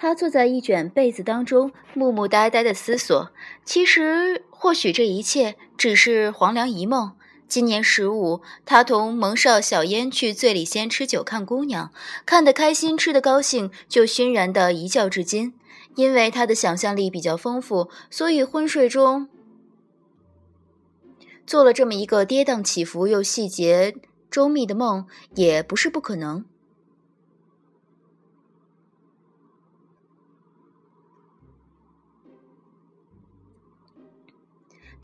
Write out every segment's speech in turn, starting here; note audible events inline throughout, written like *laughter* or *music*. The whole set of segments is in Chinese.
他坐在一卷被子当中，木木呆呆的思索。其实，或许这一切只是黄粱一梦。今年十五，他同蒙少小烟去醉里仙吃酒看姑娘，看得开心，吃得高兴，就熏然的一觉至今。因为他的想象力比较丰富，所以昏睡中做了这么一个跌宕起伏又细节周密的梦，也不是不可能。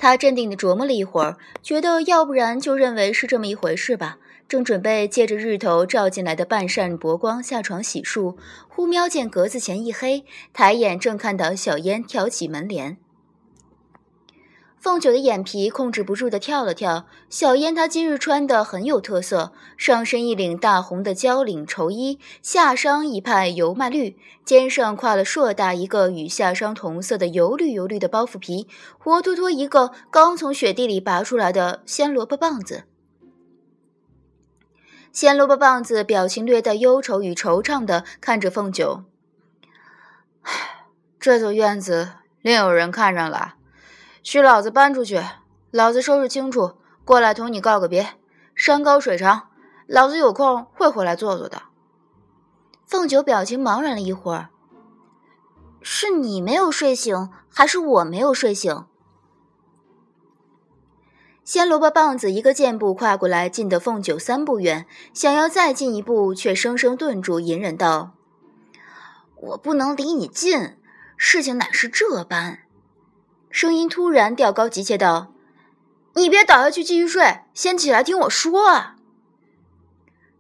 他镇定地琢磨了一会儿，觉得要不然就认为是这么一回事吧。正准备借着日头照进来的半扇薄光下床洗漱，忽瞄见格子前一黑，抬眼正看到小烟挑起门帘。凤九的眼皮控制不住的跳了跳。小烟她今日穿的很有特色，上身一领大红的交领绸衣，下裳一派油麦绿，肩上挎了硕大一个与下裳同色的油绿油绿的包袱皮，活脱脱一个刚从雪地里拔出来的鲜萝卜棒子。鲜萝卜棒子表情略带忧愁与惆怅的看着凤九：“ *sighs* 这座院子另有人看上了。”许老子搬出去，老子收拾清楚，过来同你告个别。山高水长，老子有空会回来坐坐的。凤九表情茫然了一会儿，是你没有睡醒，还是我没有睡醒？鲜萝卜棒子一个箭步跨过来，近得凤九三步远，想要再进一步，却生生顿住，隐忍道：“我不能离你近，事情乃是这般。”声音突然调高，急切道：“你别倒下去继续睡，先起来听我说啊！”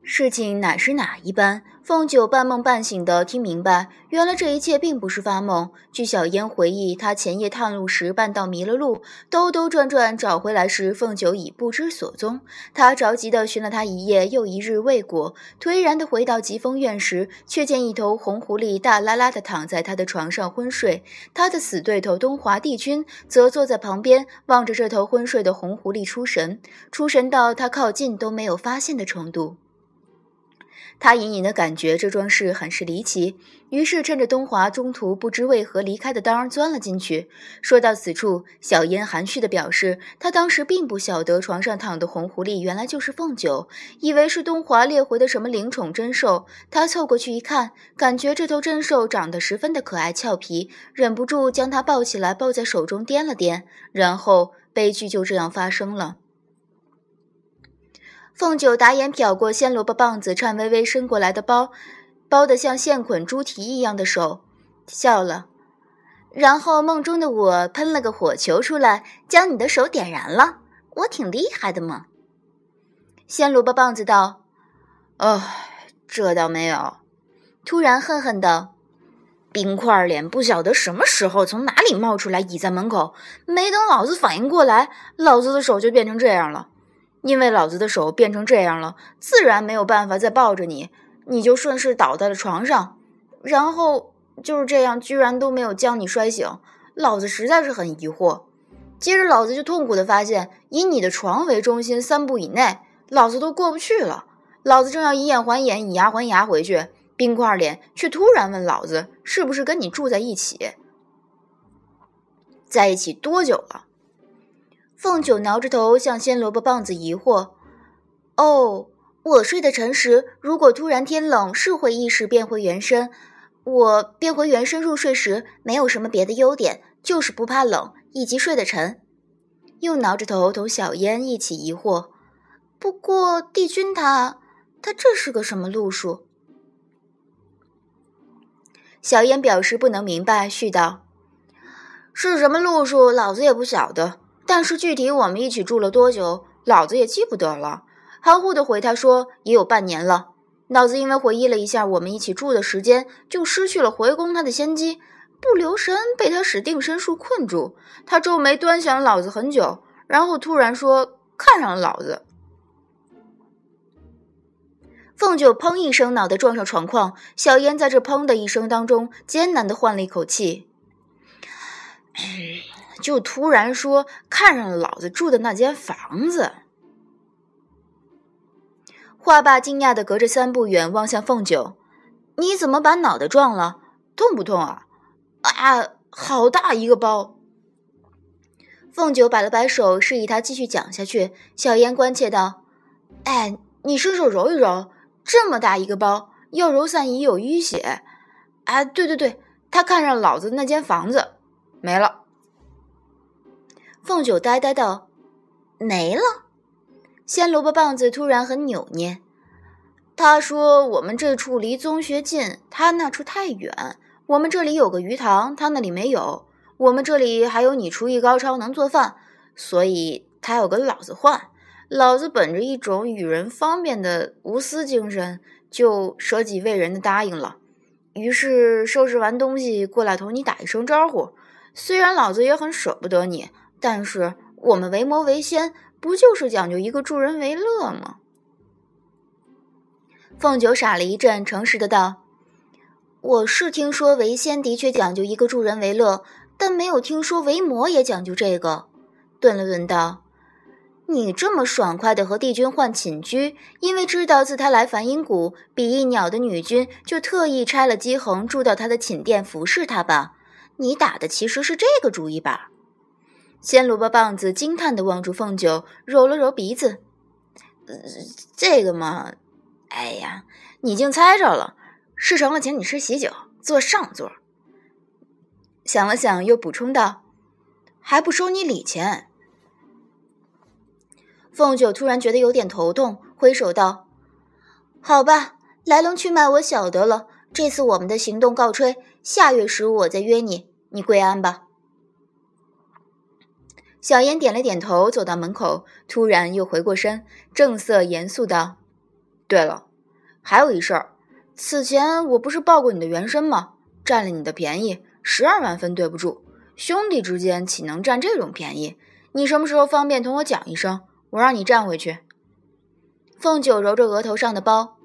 事情哪是哪一般？凤九半梦半醒的听明白，原来这一切并不是发梦。据小烟回忆，他前夜探路时半道迷了路，兜兜转转找回来时，凤九已不知所踪。他着急的寻了他一夜又一日未果，颓然的回到疾风院时，却见一头红狐狸大拉拉的躺在他的床上昏睡，他的死对头东华帝君则坐在旁边望着这头昏睡的红狐狸出神，出神到他靠近都没有发现的程度。他隐隐的感觉这桩事很是离奇，于是趁着东华中途不知为何离开的当儿钻了进去。说到此处，小烟含蓄的表示，他当时并不晓得床上躺的红狐狸原来就是凤九，以为是东华猎回的什么灵宠珍兽。他凑过去一看，感觉这头珍兽长得十分的可爱俏皮，忍不住将它抱起来，抱在手中掂了掂，然后悲剧就这样发生了。凤九打眼瞟过鲜萝卜棒子颤巍巍伸过来的包，包得像线捆猪蹄一样的手，笑了。然后梦中的我喷了个火球出来，将你的手点燃了。我挺厉害的嘛。鲜萝卜棒子道：“哦，这倒没有。”突然恨恨道：“冰块脸不晓得什么时候从哪里冒出来，倚在门口，没等老子反应过来，老子的手就变成这样了。”因为老子的手变成这样了，自然没有办法再抱着你，你就顺势倒在了床上，然后就是这样，居然都没有将你摔醒，老子实在是很疑惑。接着，老子就痛苦的发现，以你的床为中心，三步以内，老子都过不去了。老子正要以眼还眼，以牙还牙回去，冰块脸却突然问老子，是不是跟你住在一起？在一起多久了？凤九挠着头，向鲜萝卜棒子疑惑：“哦，我睡得沉时，如果突然天冷，是会意识变回原身。我变回原身入睡时，没有什么别的优点，就是不怕冷，以及睡得沉。”又挠着头，同小烟一起疑惑：“不过帝君他，他这是个什么路数？”小烟表示不能明白，续道：“是什么路数，老子也不晓得。”但是具体我们一起住了多久，老子也记不得了。含糊的回他说：“也有半年了。”老子因为回忆了一下我们一起住的时间，就失去了回宫他的先机，不留神被他使定身术困住。他皱眉端详老子很久，然后突然说：“看上了老子。”凤九砰一声，脑袋撞上床框。小烟在这砰的一声当中，艰难的换了一口气。就突然说看上了老子住的那间房子。话罢，惊讶的隔着三步远望向凤九：“你怎么把脑袋撞了？痛不痛啊？啊，好大一个包！凤九摆了摆手，示意他继续讲下去。小燕关切道：“哎，你伸手揉一揉，这么大一个包，要揉散已有淤血。啊，对对对，他看上老子那间房子，没了。”凤九呆呆道：“没了。”鲜萝卜棒子突然很扭捏。他说：“我们这处离中学近，他那处太远。我们这里有个鱼塘，他那里没有。我们这里还有你厨艺高超，能做饭，所以他要跟老子换。老子本着一种与人方便的无私精神，就舍己为人的答应了。于是收拾完东西过来同你打一声招呼。虽然老子也很舍不得你，但是我们为魔为仙，不就是讲究一个助人为乐吗？”凤九傻了一阵，诚实的道：“我是听说为仙的确讲究一个助人为乐，但没有听说为魔也讲究这个。”顿了顿道：“你这么爽快的和帝君换寝居，因为知道自他来梵音谷，比翼鸟的女君就特意拆了姬恒住到他的寝殿服侍他吧？你打的其实是这个主意吧？”鲜萝卜棒子惊叹的望住凤九，揉了揉鼻子：“呃，这个嘛。”哎呀，你竟猜着了！事成了，请你吃喜酒，坐上座。想了想，又补充道：“还不收你礼钱。”凤九突然觉得有点头痛，挥手道：“好吧，来龙去脉我晓得了。这次我们的行动告吹，下月十五我再约你，你归安吧。”小燕点了点头，走到门口，突然又回过身，正色严肃道。对了，还有一事儿，此前我不是抱过你的原身吗？占了你的便宜，十二万分对不住。兄弟之间岂能占这种便宜？你什么时候方便同我讲一声，我让你占回去。凤九揉着额头上的包，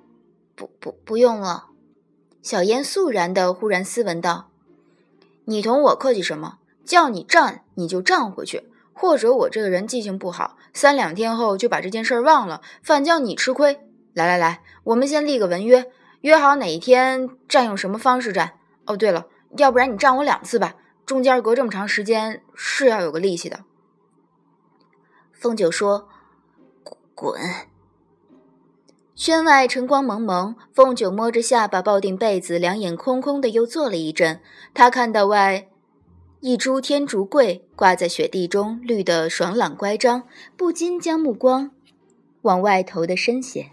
不不不用了。小燕肃然的忽然斯文道：“你同我客气什么？叫你占你就占回去，或者我这个人记性不好，三两天后就把这件事儿忘了，反叫你吃亏。”来来来，我们先立个文约，约好哪一天占用什么方式占。哦，对了，要不然你占我两次吧，中间隔这么长时间，是要有个利息的。凤九说：“滚。”轩外晨光蒙蒙，凤九摸着下巴抱定被子，两眼空空的，又坐了一阵。他看到外一株天竺桂挂在雪地中，绿得爽朗乖张，不禁将目光往外投的深些。